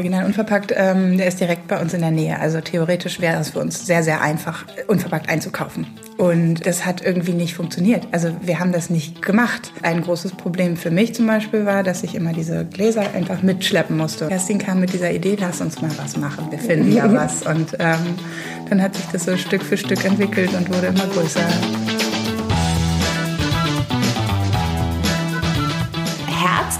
Original Unverpackt, ähm, der ist direkt bei uns in der Nähe. Also theoretisch wäre es für uns sehr, sehr einfach, unverpackt einzukaufen. Und das hat irgendwie nicht funktioniert. Also wir haben das nicht gemacht. Ein großes Problem für mich zum Beispiel war, dass ich immer diese Gläser einfach mitschleppen musste. Kerstin kam mit dieser Idee, lass uns mal was machen. Wir finden ja was. Und ähm, dann hat sich das so Stück für Stück entwickelt und wurde immer größer.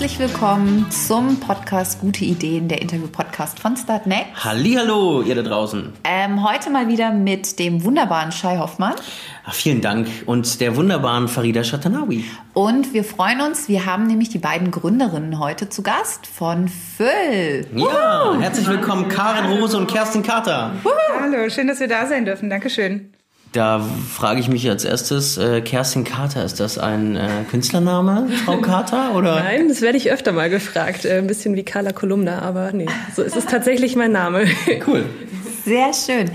Herzlich willkommen zum Podcast Gute Ideen, der Interview-Podcast von Startnext. Hallihallo, ihr da draußen. Ähm, heute mal wieder mit dem wunderbaren Shai Hoffmann. Ach, vielen Dank. Und der wunderbaren Farida Shatanawi. Und wir freuen uns, wir haben nämlich die beiden Gründerinnen heute zu Gast von Füll. Ja, Woo! herzlich willkommen Karin Rose und Kerstin Carter. Hallo, schön, dass wir da sein dürfen. Dankeschön. Da frage ich mich als erstes, äh, Kerstin Carter, ist das ein äh, Künstlername, Frau Carter? Oder? Nein, das werde ich öfter mal gefragt. Äh, ein bisschen wie Carla Kolumna, aber nee, so ist es tatsächlich mein Name. Cool. Sehr schön.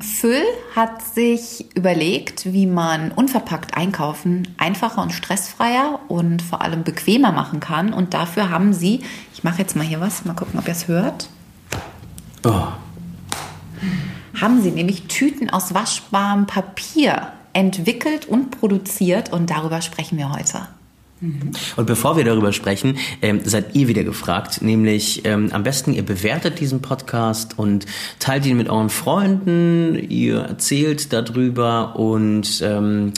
Füll hat sich überlegt, wie man unverpackt einkaufen einfacher und stressfreier und vor allem bequemer machen kann. Und dafür haben sie, ich mache jetzt mal hier was, mal gucken, ob ihr es hört. Oh haben sie nämlich Tüten aus waschbarem Papier entwickelt und produziert und darüber sprechen wir heute. Mhm. Und bevor wir darüber sprechen, ähm, seid ihr wieder gefragt, nämlich ähm, am besten ihr bewertet diesen Podcast und teilt ihn mit euren Freunden, ihr erzählt darüber und ähm,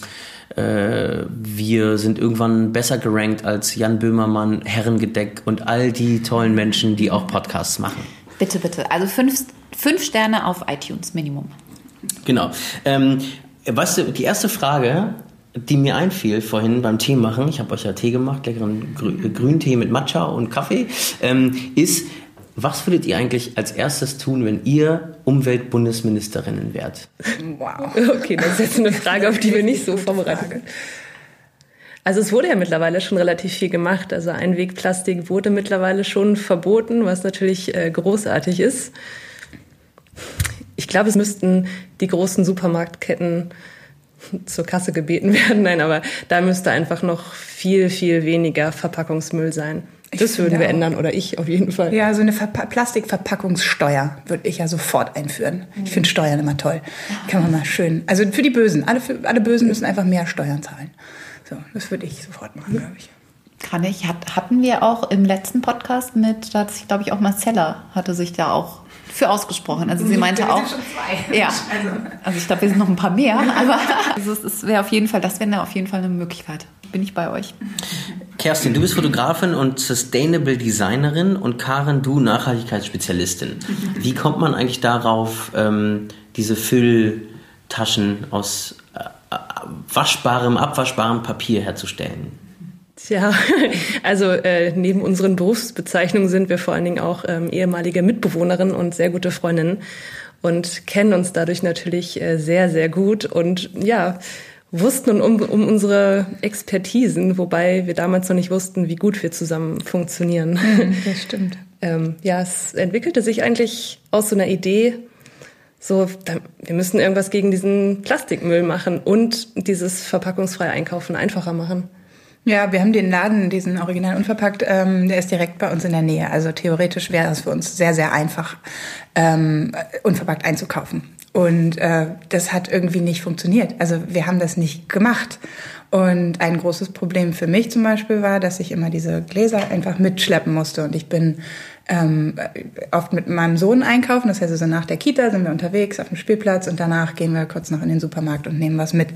äh, wir sind irgendwann besser gerankt als Jan Böhmermann, Herrengedeck und all die tollen Menschen, die auch Podcasts machen. Bitte, bitte. Also fünf Fünf Sterne auf iTunes Minimum. Genau. Ähm, weißt du, die erste Frage, die mir einfiel vorhin beim Tee machen, ich habe euch ja Tee gemacht, leckeren Grü Grüntee mit Matcha und Kaffee, ähm, ist, was würdet ihr eigentlich als erstes tun, wenn ihr Umweltbundesministerinnen wärt? Wow. Okay, das ist jetzt eine Frage, auf die wir nicht so vorbereitet sind. Also es wurde ja mittlerweile schon relativ viel gemacht. Also Einwegplastik wurde mittlerweile schon verboten, was natürlich äh, großartig ist. Ich glaube, es müssten die großen Supermarktketten zur Kasse gebeten werden. Nein, aber da müsste einfach noch viel, viel weniger Verpackungsmüll sein. Das würden wir auch. ändern oder ich auf jeden Fall. Ja, so eine Verpa Plastikverpackungssteuer würde ich ja sofort einführen. Ich finde Steuern immer toll. Kann man mal schön. Also für die Bösen. Alle, für, alle Bösen müssen einfach mehr Steuern zahlen. So, das würde ich sofort machen, glaube ich. Kann ich. Hat, hatten wir auch im letzten Podcast mit, da hat sich, glaube ich, auch Marcella hatte sich da auch für ausgesprochen. Also sie meinte auch, ja, also, also ich glaube, wir sind noch ein paar mehr, aber also es wäre auf jeden Fall, das wäre auf jeden Fall eine Möglichkeit. Bin ich bei euch. Kerstin, du bist Fotografin und Sustainable Designerin und Karen, du Nachhaltigkeitsspezialistin. Wie kommt man eigentlich darauf, ähm, diese Fülltaschen aus äh, äh waschbarem, abwaschbarem Papier herzustellen? Tja, also äh, neben unseren Berufsbezeichnungen sind wir vor allen Dingen auch ähm, ehemalige Mitbewohnerinnen und sehr gute Freundinnen und kennen uns dadurch natürlich äh, sehr, sehr gut und ja, wussten um, um unsere Expertisen, wobei wir damals noch nicht wussten, wie gut wir zusammen funktionieren. Mhm, das stimmt. ähm, ja, es entwickelte sich eigentlich aus so einer Idee, so, wir müssen irgendwas gegen diesen Plastikmüll machen und dieses verpackungsfreie Einkaufen einfacher machen. Ja, wir haben den Laden, diesen Original Unverpackt, ähm, der ist direkt bei uns in der Nähe. Also theoretisch wäre es für uns sehr, sehr einfach, ähm, unverpackt einzukaufen. Und äh, das hat irgendwie nicht funktioniert. Also wir haben das nicht gemacht. Und ein großes Problem für mich zum Beispiel war, dass ich immer diese Gläser einfach mitschleppen musste. Und ich bin ähm, oft mit meinem Sohn einkaufen. Das heißt also nach der Kita sind wir unterwegs auf dem Spielplatz und danach gehen wir kurz noch in den Supermarkt und nehmen was mit.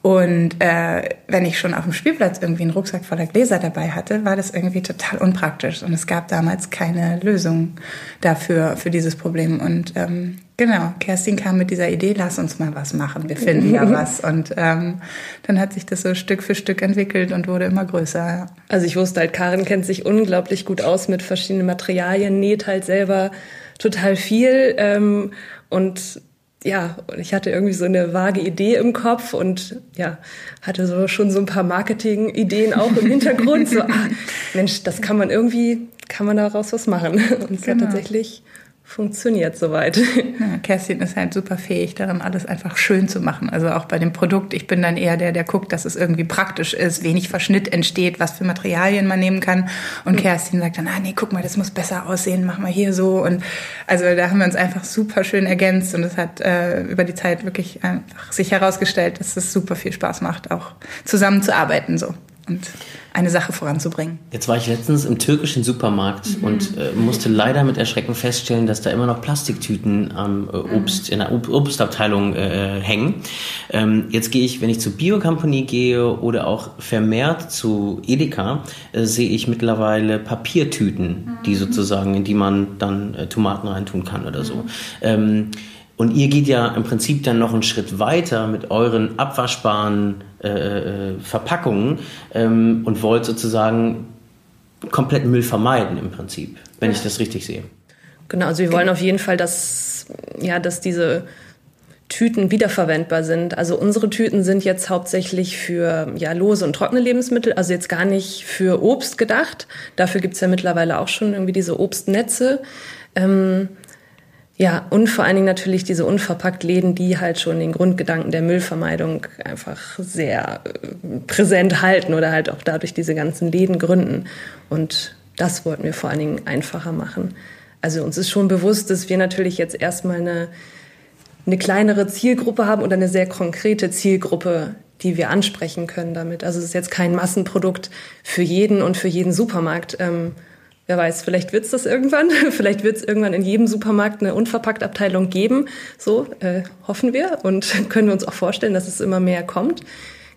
Und äh, wenn ich schon auf dem Spielplatz irgendwie einen Rucksack voller Gläser dabei hatte, war das irgendwie total unpraktisch. Und es gab damals keine Lösung dafür, für dieses Problem. Und ähm, genau, Kerstin kam mit dieser Idee, lass uns mal was machen, wir finden ja was. Und ähm, dann hat sich das so Stück für Stück entwickelt und wurde immer größer. Also ich wusste halt, Karin kennt sich unglaublich gut aus mit verschiedenen Materialien, näht halt selber total viel. Ähm, und ja, ich hatte irgendwie so eine vage Idee im Kopf und ja, hatte so schon so ein paar Marketing-Ideen auch im Hintergrund. so, ah, Mensch, das kann man irgendwie, kann man daraus was machen. Und es genau. hat tatsächlich funktioniert soweit. Ja, Kerstin ist halt super fähig darin, alles einfach schön zu machen. Also auch bei dem Produkt. Ich bin dann eher der, der guckt, dass es irgendwie praktisch ist, wenig Verschnitt entsteht, was für Materialien man nehmen kann. Und mhm. Kerstin sagt dann, ah nee, guck mal, das muss besser aussehen, mach mal hier so. Und also da haben wir uns einfach super schön ergänzt und es hat äh, über die Zeit wirklich einfach sich herausgestellt, dass es super viel Spaß macht, auch zusammenzuarbeiten so. Und eine Sache voranzubringen. Jetzt war ich letztens im türkischen Supermarkt mhm. und äh, musste leider mit Erschrecken feststellen, dass da immer noch Plastiktüten am äh, Obst, in der Ob Obstabteilung äh, hängen. Ähm, jetzt gehe ich, wenn ich zur Bio Company gehe oder auch vermehrt zu Edeka, äh, sehe ich mittlerweile Papiertüten, mhm. die sozusagen, in die man dann äh, Tomaten reintun kann oder so. Mhm. Ähm, und ihr geht ja im Prinzip dann noch einen Schritt weiter mit euren abwaschbaren äh, äh, Verpackungen ähm, und wollt sozusagen komplett Müll vermeiden im Prinzip, wenn ich das richtig sehe. Genau, also wir wollen auf jeden Fall, dass, ja, dass diese Tüten wiederverwendbar sind. Also unsere Tüten sind jetzt hauptsächlich für ja, lose und trockene Lebensmittel, also jetzt gar nicht für Obst gedacht. Dafür gibt's ja mittlerweile auch schon irgendwie diese Obstnetze. Ähm, ja, und vor allen Dingen natürlich diese unverpackt Läden, die halt schon den Grundgedanken der Müllvermeidung einfach sehr äh, präsent halten oder halt auch dadurch diese ganzen Läden gründen. Und das wollten wir vor allen Dingen einfacher machen. Also uns ist schon bewusst, dass wir natürlich jetzt erstmal eine, eine kleinere Zielgruppe haben oder eine sehr konkrete Zielgruppe, die wir ansprechen können damit. Also es ist jetzt kein Massenprodukt für jeden und für jeden Supermarkt. Ähm, wer weiß, vielleicht wird's das irgendwann. vielleicht wird's irgendwann in jedem Supermarkt eine Unverpackt-Abteilung geben. So äh, hoffen wir und können wir uns auch vorstellen, dass es immer mehr kommt.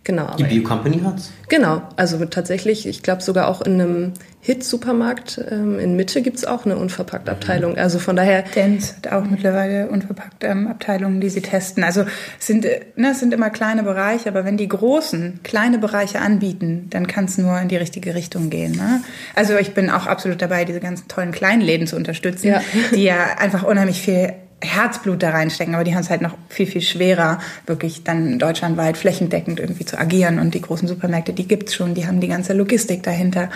Genau. Die Bio Company hat's? Genau. Also tatsächlich, ich glaube sogar auch in einem Hit-Supermarkt ähm, in Mitte gibt's auch eine Unverpackt-Abteilung. Also von daher. Dents hat auch mittlerweile unverpackt ähm, Abteilungen, die sie testen. Also es sind, ne, es sind immer kleine Bereiche, aber wenn die großen kleine Bereiche anbieten, dann kann es nur in die richtige Richtung gehen. Ne? Also ich bin auch absolut dabei, diese ganzen tollen kleinen Läden zu unterstützen, ja. die ja einfach unheimlich viel Herzblut da reinstecken, aber die haben es halt noch viel, viel schwerer, wirklich dann deutschlandweit flächendeckend irgendwie zu agieren. Und die großen Supermärkte, die gibt's schon, die haben die ganze Logistik dahinter.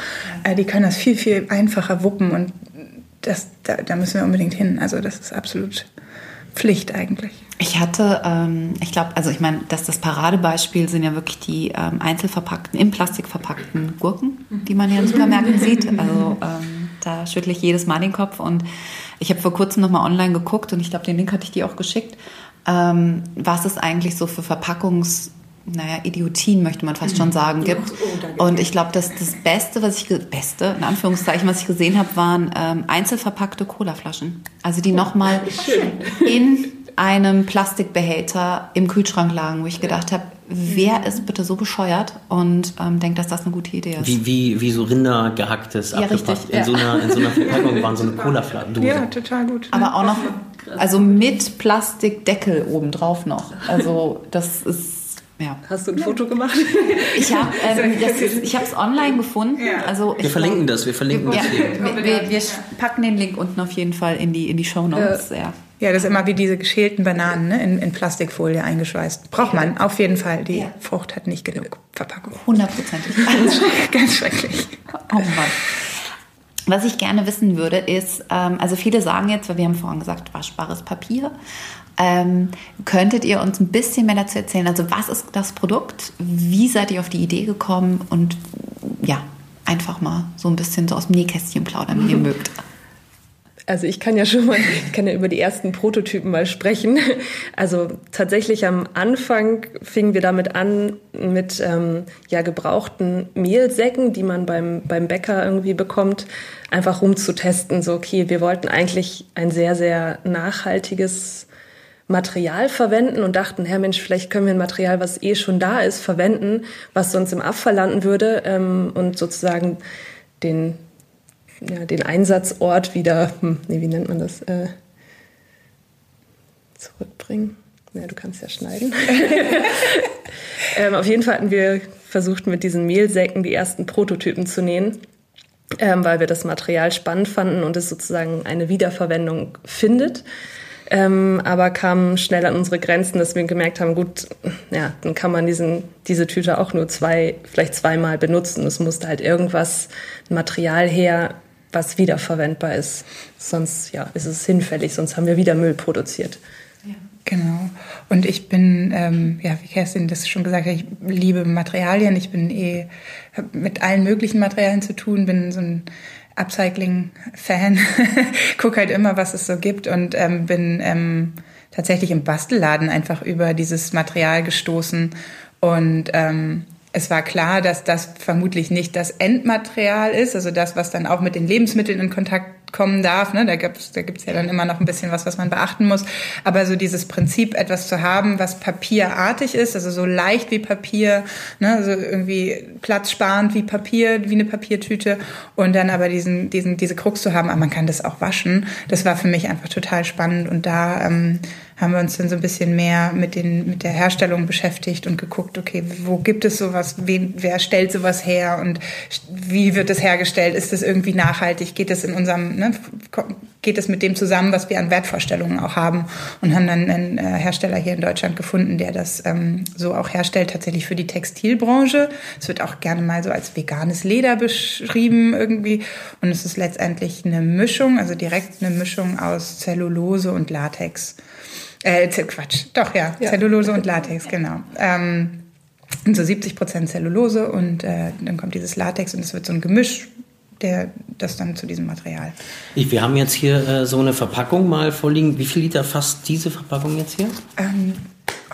Ja. Äh, die können das viel, viel einfacher wuppen und das, da, da müssen wir unbedingt hin. Also das ist absolut Pflicht eigentlich. Ich hatte, ähm, ich glaube, also ich meine, dass das Paradebeispiel sind ja wirklich die ähm, einzelverpackten, in Plastik verpackten Gurken, die man hier in Supermärkten sieht. Also ähm, da schüttle ich jedes Mal den Kopf und ich habe vor kurzem nochmal online geguckt und ich glaube, den Link hatte ich dir auch geschickt, ähm, was es eigentlich so für Verpackungs- naja, Idiotien möchte man fast schon sagen, gibt. Oh, und ich glaube, dass das Beste, was ich, Beste, in Anführungszeichen, was ich gesehen habe, waren ähm, einzelverpackte Colaflaschen. Also die oh, nochmal in einem Plastikbehälter im Kühlschrank lagen, wo ich gedacht habe, wer ist bitte so bescheuert und ähm, denkt, dass das eine gute Idee ist. Wie, wie, wie so Rinder gehacktes, ja, abgepackt. in, ja. so einer, in so einer Verpackung waren so eine Cola-Dose. Ja, total gut. Aber auch noch, also mit Plastikdeckel obendrauf noch. Also das ist ja. Hast du ein Foto gemacht? Ich habe ähm, es online gefunden. Ja. Also wir verlinken das, wir verlinken ja, wir, wir, wir, packen den Link unten auf jeden Fall in die, in die Show Notes. Ja. Ja, das ist immer wie diese geschälten Bananen ne? in, in Plastikfolie eingeschweißt. Braucht man auf jeden Fall. Die ja. Frucht hat nicht genug Verpackung. Hundertprozentig. Ganz schrecklich. Oh Mann. Was ich gerne wissen würde, ist, ähm, also viele sagen jetzt, weil wir haben vorhin gesagt, waschbares Papier. Ähm, könntet ihr uns ein bisschen mehr dazu erzählen? Also was ist das Produkt? Wie seid ihr auf die Idee gekommen? Und ja, einfach mal so ein bisschen so aus dem Nähkästchen plaudern, wenn ihr mögt. Also ich kann ja schon mal, ich kann ja über die ersten Prototypen mal sprechen. Also tatsächlich am Anfang fingen wir damit an mit ähm, ja gebrauchten Mehlsäcken, die man beim beim Bäcker irgendwie bekommt, einfach rumzutesten. So okay, wir wollten eigentlich ein sehr sehr nachhaltiges Material verwenden und dachten, Herr Mensch, vielleicht können wir ein Material, was eh schon da ist, verwenden, was sonst im Abfall landen würde ähm, und sozusagen den ja, den Einsatzort wieder, hm, nee, wie nennt man das, äh, zurückbringen. Ja, du kannst ja schneiden. ähm, auf jeden Fall hatten wir versucht, mit diesen Mehlsäcken die ersten Prototypen zu nähen, ähm, weil wir das Material spannend fanden und es sozusagen eine Wiederverwendung findet. Ähm, aber kamen schnell an unsere Grenzen, dass wir gemerkt haben, gut, ja, dann kann man diesen, diese Tüte auch nur zwei, vielleicht zweimal benutzen. Es musste halt irgendwas, ein Material her, was wiederverwendbar ist. Sonst ja, ist es hinfällig, sonst haben wir wieder Müll produziert. Genau. Und ich bin, ähm, ja, wie Kerstin das schon gesagt hat, ich liebe Materialien. Ich bin eh mit allen möglichen Materialien zu tun, bin so ein Upcycling-Fan, guck halt immer, was es so gibt und ähm, bin ähm, tatsächlich im Bastelladen einfach über dieses Material gestoßen und ähm, es war klar, dass das vermutlich nicht das Endmaterial ist, also das, was dann auch mit den Lebensmitteln in Kontakt kommen darf. Ne? Da gibt's da gibt's ja dann immer noch ein bisschen was, was man beachten muss. Aber so dieses Prinzip, etwas zu haben, was papierartig ist, also so leicht wie Papier, ne? also irgendwie platzsparend wie Papier, wie eine Papiertüte und dann aber diesen, diesen, diese Krux zu haben, aber man kann das auch waschen, das war für mich einfach total spannend und da ähm, haben wir uns dann so ein bisschen mehr mit, den, mit der Herstellung beschäftigt und geguckt, okay, wo gibt es sowas, wen, wer stellt sowas her und wie wird es hergestellt? Ist es irgendwie nachhaltig? Geht es in unserem, ne, geht es mit dem zusammen, was wir an Wertvorstellungen auch haben? Und haben dann einen äh, Hersteller hier in Deutschland gefunden, der das ähm, so auch herstellt, tatsächlich für die Textilbranche. Es wird auch gerne mal so als veganes Leder beschrieben irgendwie. Und es ist letztendlich eine Mischung, also direkt eine Mischung aus Zellulose und Latex. Äh, Quatsch, doch ja, ja. Zellulose und Latex, genau. Ähm, so 70 Prozent Zellulose und äh, dann kommt dieses Latex und es wird so ein Gemisch, der das dann zu diesem Material. Ich, wir haben jetzt hier äh, so eine Verpackung mal vorliegen. Wie viel Liter fasst diese Verpackung jetzt hier? Ähm,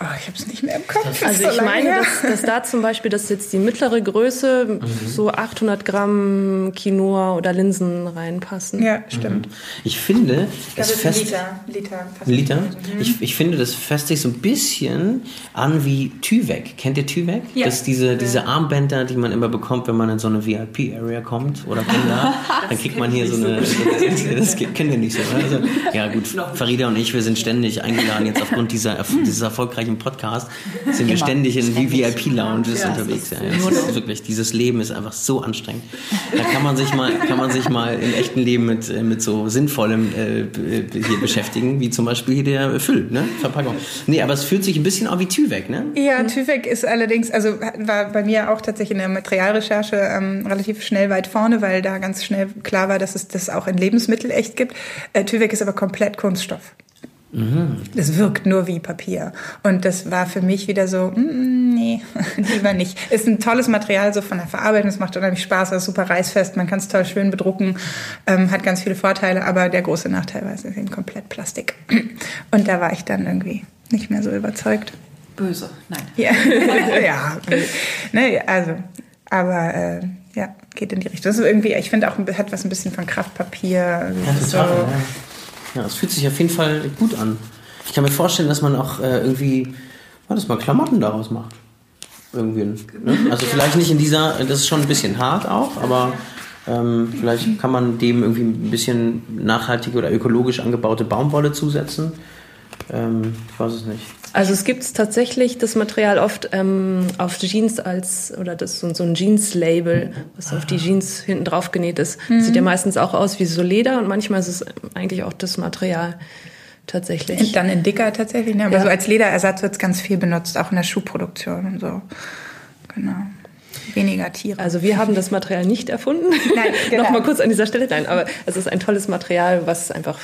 Oh, ich habe es nicht mehr im Kopf. Also ich meine, dass, dass, da zum Beispiel, das ist jetzt die mittlere Größe, mhm. so 800 Gramm Quinoa oder Linsen reinpassen. Ja, stimmt. Mhm. Ich finde, ich glaube, es fest, Liter. Liter, Liter? Mhm. Ich, ich finde, das fässt sich so ein bisschen an wie Tüvek. Kennt ihr Tüvek? Ja. Das ist diese, diese Armbänder, die man immer bekommt, wenn man in so eine VIP-Area kommt oder Kinder. dann kriegt man hier so eine... So. Das, das kennen wir nicht so. Also, ja gut, Farida und ich, wir sind ständig eingeladen jetzt aufgrund dieser, dieses erfolgreichen im Podcast sind wir ständig in VIP-Lounges ja, unterwegs. Ja, das ist wirklich, dieses Leben ist einfach so anstrengend. Da kann man sich mal, kann man sich mal im echten Leben mit, äh, mit so sinnvollem äh, hier beschäftigen, wie zum Beispiel hier der Füll, ne? Verpackung. Nee, aber es fühlt sich ein bisschen an wie Tüvek, ne? Ja, Tüvek ist allerdings, also war bei mir auch tatsächlich in der Materialrecherche ähm, relativ schnell weit vorne, weil da ganz schnell klar war, dass es das auch in Lebensmitteln echt gibt. Äh, Tüvek ist aber komplett Kunststoff. Mhm. Das wirkt nur wie Papier. Und das war für mich wieder so, mm, nee, lieber nicht. Ist ein tolles Material so von der Verarbeitung, es macht unheimlich Spaß, ist super reißfest, man kann es toll schön bedrucken, ähm, hat ganz viele Vorteile, aber der große Nachteil war, es ist eben komplett Plastik. Und da war ich dann irgendwie nicht mehr so überzeugt. Böse, nein. Ja, ja ne, also, aber äh, ja, geht in die Richtung. Das ist irgendwie, ich finde auch, hat was ein bisschen von Kraftpapier. Ja, so, total, ja ja, es fühlt sich auf jeden Fall gut an. Ich kann mir vorstellen, dass man auch äh, irgendwie, was mal Klamotten daraus macht. Irgendwie. Ne? Also vielleicht nicht in dieser, das ist schon ein bisschen hart auch, aber ähm, vielleicht kann man dem irgendwie ein bisschen nachhaltige oder ökologisch angebaute Baumwolle zusetzen. Ähm, ich weiß es nicht. Also es gibt tatsächlich das Material oft ähm, auf Jeans als, oder das so, so ein Jeans-Label, was auf die Jeans hinten drauf genäht ist. Mhm. Sieht ja meistens auch aus wie so Leder und manchmal ist es eigentlich auch das Material tatsächlich. Dann in dicker tatsächlich, ne? aber ja. so als Lederersatz wird es ganz viel benutzt, auch in der Schuhproduktion und so. Genau weniger Tiere. Also wir haben das Material nicht erfunden. Nein, genau. Nochmal kurz an dieser Stelle. Nein, aber es ist ein tolles Material, was einfach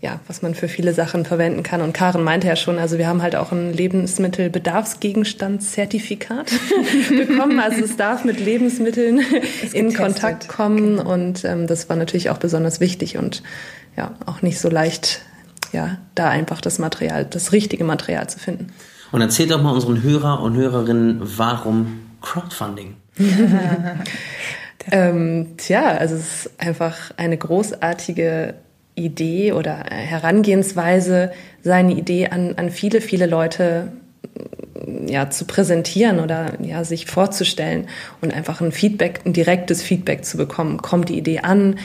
ja, was man für viele Sachen verwenden kann. Und Karen meinte ja schon, also wir haben halt auch ein Lebensmittelbedarfsgegenstandszertifikat bekommen. Also es darf mit Lebensmitteln in Kontakt kommen. Genau. Und ähm, das war natürlich auch besonders wichtig und ja, auch nicht so leicht, ja, da einfach das Material, das richtige Material zu finden. Und erzählt doch mal unseren Hörer und Hörerinnen, warum Crowdfunding? ähm, tja, also es ist einfach eine großartige Idee oder Herangehensweise, seine Idee an, an viele, viele Leute ja, zu präsentieren oder ja, sich vorzustellen und einfach ein Feedback, ein direktes Feedback zu bekommen. Kommt die Idee an?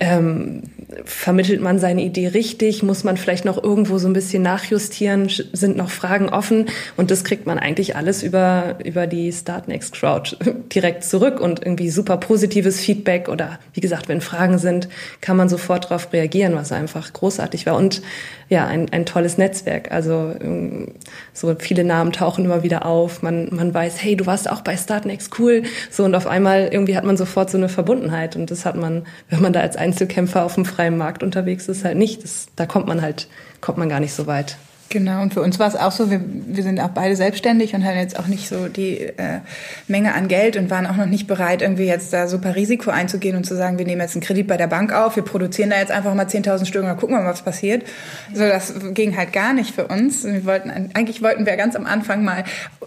Ähm, vermittelt man seine Idee richtig? Muss man vielleicht noch irgendwo so ein bisschen nachjustieren? Sind noch Fragen offen? Und das kriegt man eigentlich alles über, über die Start Next Crowd direkt zurück und irgendwie super positives Feedback oder wie gesagt, wenn Fragen sind, kann man sofort darauf reagieren, was einfach großartig war. Und ja, ein, ein tolles Netzwerk. Also ähm, so viele Namen tauchen immer wieder auf. Man, man weiß, hey, du warst auch bei Start Next cool. So und auf einmal irgendwie hat man sofort so eine Verbundenheit. Und das hat man, wenn man da als Einzelkämpfer auf dem freien Markt unterwegs ist, halt nicht. Das, da kommt man halt, kommt man gar nicht so weit. Genau, und für uns war es auch so, wir, wir sind auch beide selbstständig und haben jetzt auch nicht so die äh, Menge an Geld und waren auch noch nicht bereit, irgendwie jetzt da super Risiko einzugehen und zu sagen, wir nehmen jetzt einen Kredit bei der Bank auf, wir produzieren da jetzt einfach mal 10.000 Stück und gucken mal, was passiert. So, das ging halt gar nicht für uns. Wir wollten, eigentlich wollten wir ganz am Anfang mal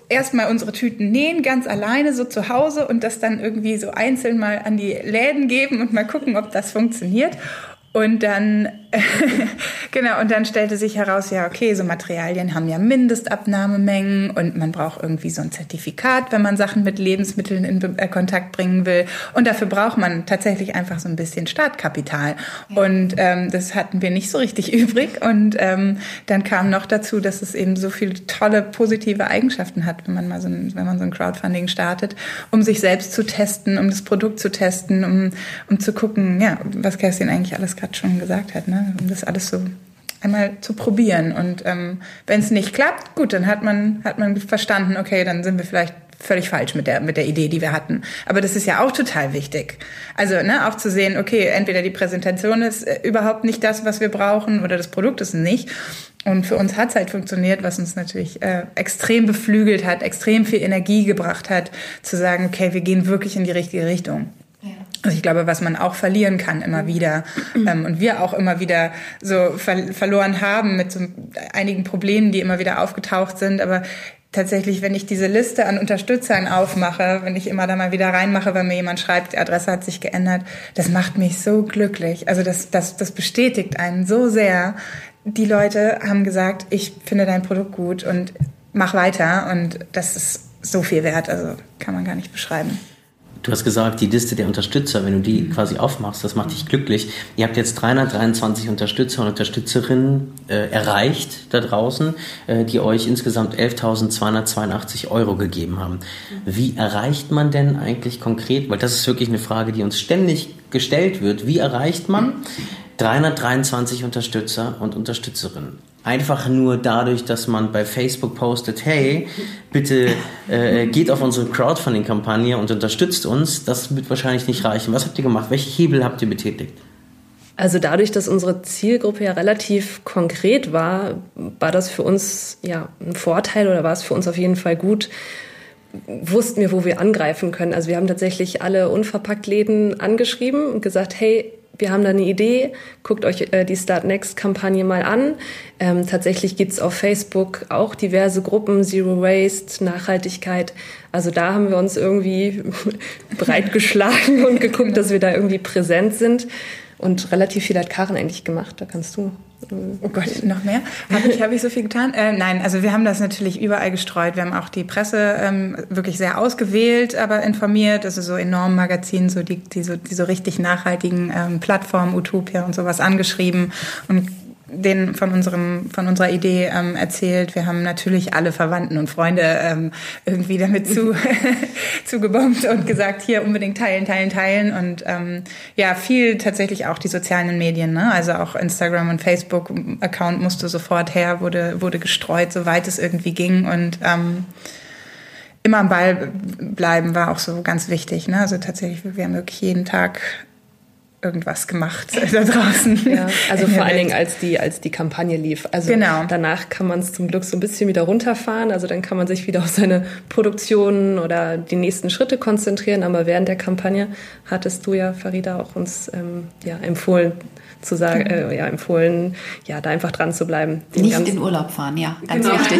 erstmal unsere Tüten nähen, ganz alleine so zu Hause und das dann irgendwie so einzeln mal an die Läden geben und mal gucken, ob das funktioniert. Und dann, genau, und dann stellte sich heraus, ja, okay, so Materialien haben ja Mindestabnahmemengen und man braucht irgendwie so ein Zertifikat, wenn man Sachen mit Lebensmitteln in äh, Kontakt bringen will. Und dafür braucht man tatsächlich einfach so ein bisschen Startkapital. Und ähm, das hatten wir nicht so richtig übrig. Und ähm, dann kam noch dazu, dass es eben so viele tolle positive Eigenschaften hat, wenn man mal so ein, wenn man so ein Crowdfunding startet, um sich selbst zu testen, um das Produkt zu testen, um, um zu gucken, ja, was Kerstin eigentlich alles gerade schon gesagt hat, ne? Um das alles so einmal zu probieren. Und ähm, wenn es nicht klappt, gut, dann hat man, hat man verstanden, okay, dann sind wir vielleicht völlig falsch mit der, mit der Idee, die wir hatten. Aber das ist ja auch total wichtig. Also ne, auch zu sehen, okay, entweder die Präsentation ist äh, überhaupt nicht das, was wir brauchen, oder das Produkt ist nicht. Und für uns hat es halt funktioniert, was uns natürlich äh, extrem beflügelt hat, extrem viel Energie gebracht hat, zu sagen, okay, wir gehen wirklich in die richtige Richtung. Also ich glaube, was man auch verlieren kann immer wieder ähm, und wir auch immer wieder so ver verloren haben mit so einigen Problemen, die immer wieder aufgetaucht sind. Aber tatsächlich, wenn ich diese Liste an Unterstützern aufmache, wenn ich immer da mal wieder reinmache, wenn mir jemand schreibt, die Adresse hat sich geändert, das macht mich so glücklich. Also das, das, das bestätigt einen so sehr. Die Leute haben gesagt, ich finde dein Produkt gut und mach weiter und das ist so viel wert. Also kann man gar nicht beschreiben. Du hast gesagt, die Liste der Unterstützer, wenn du die mhm. quasi aufmachst, das macht dich glücklich. Ihr habt jetzt 323 Unterstützer und Unterstützerinnen äh, erreicht da draußen, äh, die euch insgesamt 11.282 Euro gegeben haben. Wie erreicht man denn eigentlich konkret, weil das ist wirklich eine Frage, die uns ständig gestellt wird, wie erreicht man 323 Unterstützer und Unterstützerinnen? Einfach nur dadurch, dass man bei Facebook postet, hey, bitte äh, geht auf unsere Crowdfunding-Kampagne und unterstützt uns, das wird wahrscheinlich nicht reichen. Was habt ihr gemacht? Welche Hebel habt ihr betätigt? Also dadurch, dass unsere Zielgruppe ja relativ konkret war, war das für uns ja ein Vorteil oder war es für uns auf jeden Fall gut, wussten wir, wo wir angreifen können. Also wir haben tatsächlich alle unverpackt Läden angeschrieben und gesagt, hey, wir haben da eine Idee, guckt euch äh, die Start Next Kampagne mal an. Ähm, tatsächlich gibt's auf Facebook auch diverse Gruppen, Zero Waste, Nachhaltigkeit. Also da haben wir uns irgendwie breit geschlagen und geguckt, dass wir da irgendwie präsent sind. Und relativ viel hat Karen eigentlich gemacht, da kannst du. Oh Gott, noch mehr? Habe ich, hab ich so viel getan? Äh, nein, also wir haben das natürlich überall gestreut. Wir haben auch die Presse ähm, wirklich sehr ausgewählt, aber informiert. Also so enormen Magazinen, so die, die, so, die so richtig nachhaltigen ähm, Plattformen, Utopia und sowas angeschrieben und denen von unserem von unserer Idee ähm, erzählt. Wir haben natürlich alle Verwandten und Freunde ähm, irgendwie damit zu zugebombt und gesagt, hier unbedingt teilen, teilen, teilen und ähm, ja viel tatsächlich auch die sozialen Medien, ne? also auch Instagram und Facebook Account musste sofort her, wurde wurde gestreut, soweit es irgendwie ging und ähm, immer am Ball bleiben war auch so ganz wichtig. Ne? Also tatsächlich, wir haben wirklich jeden Tag irgendwas gemacht da draußen. Ja, also vor allen Dingen, als die, als die Kampagne lief. Also genau. danach kann man es zum Glück so ein bisschen wieder runterfahren. Also dann kann man sich wieder auf seine Produktion oder die nächsten Schritte konzentrieren. Aber während der Kampagne hattest du ja, Farida, auch uns ähm, ja, empfohlen, zu sagen, mhm. äh, ja, empfohlen, ja, da einfach dran zu bleiben. Nicht in Urlaub fahren, ja, ganz genau. wichtig.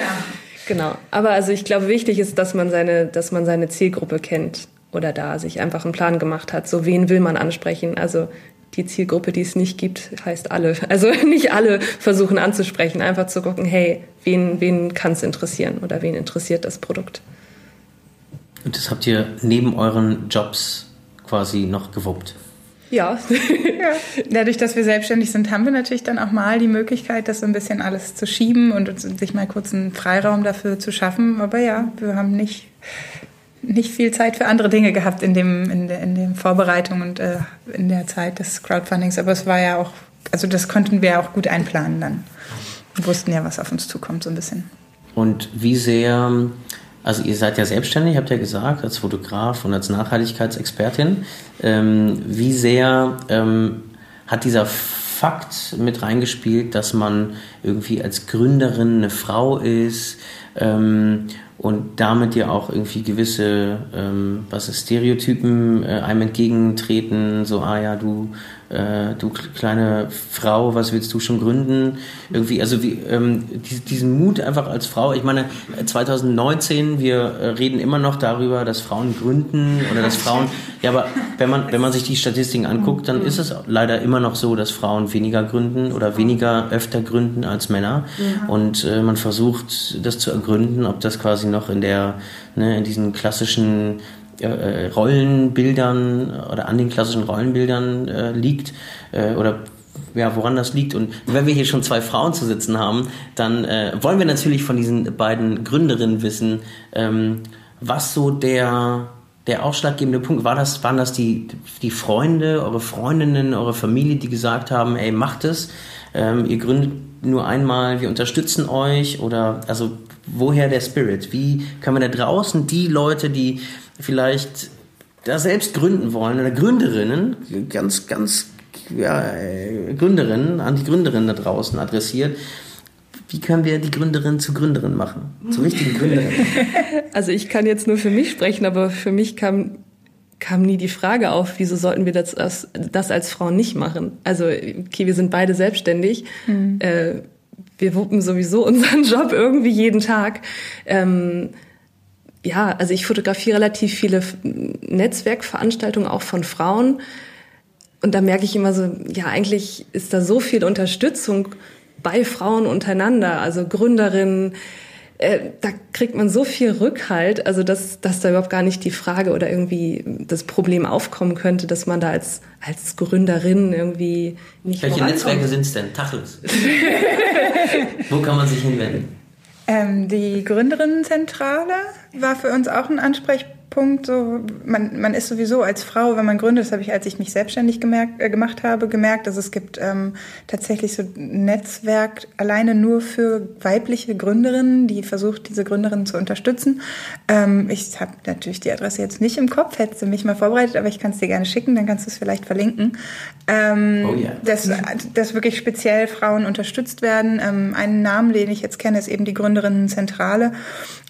genau. Aber also ich glaube, wichtig ist, dass man seine, dass man seine Zielgruppe kennt oder da sich einfach einen Plan gemacht hat, so wen will man ansprechen. Also die Zielgruppe, die es nicht gibt, heißt alle. Also nicht alle versuchen anzusprechen, einfach zu gucken, hey, wen, wen kann es interessieren oder wen interessiert das Produkt. Und das habt ihr neben euren Jobs quasi noch gewuppt? Ja. ja. Dadurch, dass wir selbstständig sind, haben wir natürlich dann auch mal die Möglichkeit, das so ein bisschen alles zu schieben und sich mal kurz einen Freiraum dafür zu schaffen. Aber ja, wir haben nicht, nicht viel Zeit für andere Dinge gehabt in dem, in der, in der Vorbereitung und äh, in der Zeit des Crowdfundings. Aber es war ja auch, also das konnten wir auch gut einplanen dann. Wir wussten ja, was auf uns zukommt, so ein bisschen. Und wie sehr also ihr seid ja selbstständig, habt ihr gesagt, als Fotograf und als Nachhaltigkeitsexpertin. Ähm, wie sehr ähm, hat dieser Fakt mit reingespielt, dass man irgendwie als Gründerin eine Frau ist ähm, und damit ja auch irgendwie gewisse, ähm, was ist, Stereotypen äh, einem entgegentreten, so, ah ja, du äh, du kleine Frau, was willst du schon gründen? Irgendwie, also wie, ähm, diesen Mut einfach als Frau. Ich meine, 2019, wir äh, reden immer noch darüber, dass Frauen gründen oder dass Frauen, ja, aber wenn man, wenn man sich die Statistiken anguckt, dann ist es leider immer noch so, dass Frauen weniger gründen oder weniger öfter gründen als Männer. Und äh, man versucht, das zu ergründen, ob das quasi noch in der, ne, in diesen klassischen äh, Rollenbildern oder an den klassischen Rollenbildern äh, liegt äh, oder ja, woran das liegt. Und wenn wir hier schon zwei Frauen zu sitzen haben, dann äh, wollen wir natürlich von diesen beiden Gründerinnen wissen, ähm, was so der, der ausschlaggebende Punkt war. Das, waren das die, die Freunde, eure Freundinnen, eure Familie, die gesagt haben, ey, macht es, ähm, ihr gründet nur einmal, wir unterstützen euch oder also woher der Spirit? Wie kann man da draußen die Leute, die vielleicht da selbst gründen wollen oder Gründerinnen, ganz, ganz ja, äh, Gründerinnen, an die Gründerinnen da draußen adressiert. Wie können wir die Gründerin zu Gründerin machen? Zu richtigen Gründerin? Also ich kann jetzt nur für mich sprechen, aber für mich kam, kam nie die Frage auf, wieso sollten wir das, das als Frauen nicht machen? Also, okay, wir sind beide selbstständig. Mhm. Äh, wir wuppen sowieso unseren Job irgendwie jeden Tag. Ähm, ja, also ich fotografiere relativ viele Netzwerkveranstaltungen auch von Frauen. Und da merke ich immer so, ja, eigentlich ist da so viel Unterstützung bei Frauen untereinander, also Gründerinnen, äh, da kriegt man so viel Rückhalt, also dass, dass da überhaupt gar nicht die Frage oder irgendwie das Problem aufkommen könnte, dass man da als, als Gründerin irgendwie nicht Welche Netzwerke sind es denn? Tacheles. Wo kann man sich hinwenden? Ähm, die Gründerinnenzentrale war für uns auch ein Ansprechpunkt Punkt. So, man, man ist sowieso als Frau, wenn man gründet, das habe ich, als ich mich selbstständig gemerkt, äh, gemacht habe, gemerkt, dass es gibt ähm, tatsächlich so ein Netzwerk alleine nur für weibliche Gründerinnen, die versucht, diese Gründerinnen zu unterstützen. Ähm, ich habe natürlich die Adresse jetzt nicht im Kopf, hätte sie mich mal vorbereitet, aber ich kann es dir gerne schicken, dann kannst du es vielleicht verlinken. Ähm, oh yeah. dass, dass wirklich speziell Frauen unterstützt werden. Ähm, einen Namen, den ich jetzt kenne, ist eben die Gründerinnenzentrale.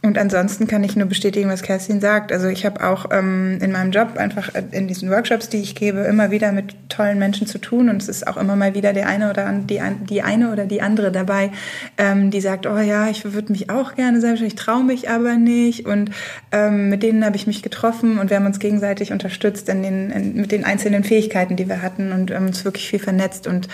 Und ansonsten kann ich nur bestätigen, was Kerstin sagt. Also ich habe auch ähm, in meinem Job einfach in diesen Workshops, die ich gebe, immer wieder mit tollen Menschen zu tun. Und es ist auch immer mal wieder der eine oder die, die eine oder die andere dabei, ähm, die sagt, oh ja, ich würde mich auch gerne selbstständig, ich traue mich aber nicht. Und ähm, mit denen habe ich mich getroffen und wir haben uns gegenseitig unterstützt in den, in, mit den einzelnen Fähigkeiten, die wir hatten und haben uns wirklich viel vernetzt. Und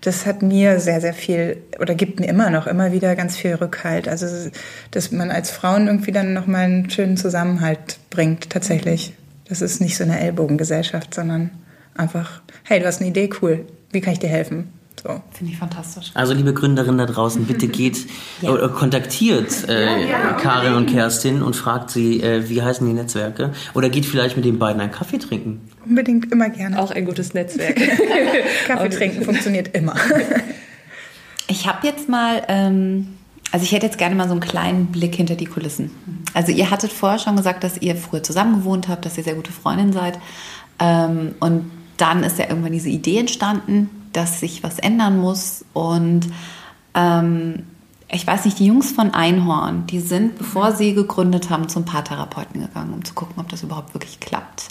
das hat mir sehr, sehr viel oder gibt mir immer noch immer wieder ganz viel Rückhalt. Also, dass man als Frauen irgendwie dann nochmal einen schönen Zusammenhalt bringt, tatsächlich. Das ist nicht so eine Ellbogengesellschaft, sondern einfach, hey, du hast eine Idee, cool, wie kann ich dir helfen? So. Finde ich fantastisch. Also liebe Gründerinnen da draußen, bitte geht ja. oder kontaktiert äh, ja, ja, Karin und Kerstin und fragt sie, äh, wie heißen die Netzwerke? Oder geht vielleicht mit den beiden einen Kaffee trinken. Unbedingt immer gerne. Auch ein gutes Netzwerk. Kaffee trinken funktioniert immer. Ich habe jetzt mal, ähm, also ich hätte jetzt gerne mal so einen kleinen Blick hinter die Kulissen. Also ihr hattet vorher schon gesagt, dass ihr früher zusammen gewohnt habt, dass ihr sehr gute Freundin seid. Ähm, und dann ist ja irgendwann diese Idee entstanden, dass sich was ändern muss. Und ähm, ich weiß nicht, die Jungs von Einhorn, die sind, bevor sie gegründet haben, zum Paartherapeuten gegangen, um zu gucken, ob das überhaupt wirklich klappt.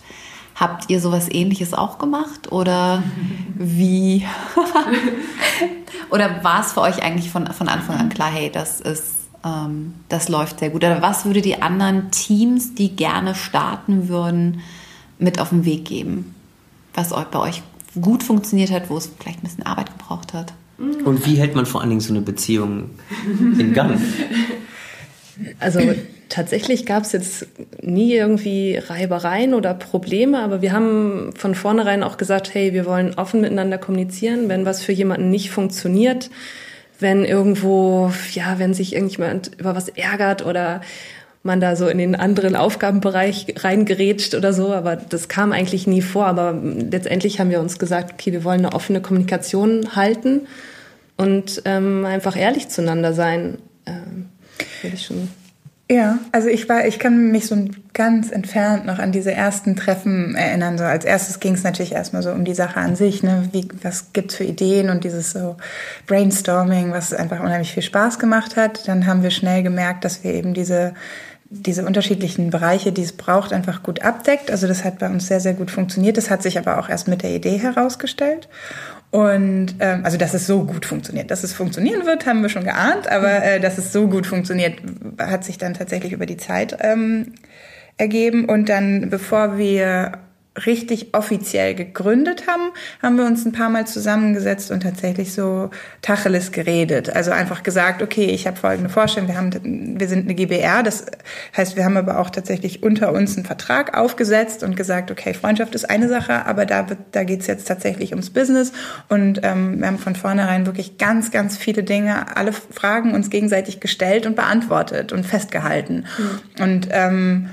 Habt ihr sowas ähnliches auch gemacht oder wie? oder war es für euch eigentlich von, von Anfang an klar, hey, das ist, ähm, das läuft sehr gut? Oder was würde die anderen Teams, die gerne starten würden, mit auf den Weg geben? Was bei euch gut funktioniert hat, wo es vielleicht ein bisschen Arbeit gebraucht hat. Und wie hält man vor allen Dingen so eine Beziehung in Gang? Also tatsächlich gab es jetzt nie irgendwie Reibereien oder Probleme, aber wir haben von vornherein auch gesagt, hey, wir wollen offen miteinander kommunizieren, wenn was für jemanden nicht funktioniert, wenn irgendwo, ja, wenn sich irgendjemand über was ärgert oder man da so in den anderen Aufgabenbereich reingerätscht oder so, aber das kam eigentlich nie vor. Aber letztendlich haben wir uns gesagt, okay, wir wollen eine offene Kommunikation halten und ähm, einfach ehrlich zueinander sein. Ähm, würde ich schon ja, also ich war, ich kann mich so ganz entfernt noch an diese ersten Treffen erinnern. So als erstes ging es natürlich erstmal so um die Sache an sich, ne? Wie, was gibt's für Ideen und dieses so Brainstorming, was einfach unheimlich viel Spaß gemacht hat. Dann haben wir schnell gemerkt, dass wir eben diese diese unterschiedlichen Bereiche, die es braucht, einfach gut abdeckt. Also das hat bei uns sehr, sehr gut funktioniert. Das hat sich aber auch erst mit der Idee herausgestellt. Und ähm, also, dass es so gut funktioniert. Dass es funktionieren wird, haben wir schon geahnt, aber äh, dass es so gut funktioniert, hat sich dann tatsächlich über die Zeit ähm, ergeben. Und dann, bevor wir richtig offiziell gegründet haben, haben wir uns ein paar Mal zusammengesetzt und tatsächlich so Tacheles geredet. Also einfach gesagt, okay, ich habe folgende Vorstellung, wir, haben, wir sind eine GBR, das heißt, wir haben aber auch tatsächlich unter uns einen Vertrag aufgesetzt und gesagt, okay, Freundschaft ist eine Sache, aber da, da geht's jetzt tatsächlich ums Business und ähm, wir haben von vornherein wirklich ganz, ganz viele Dinge, alle Fragen uns gegenseitig gestellt und beantwortet und festgehalten. Mhm. Und ähm,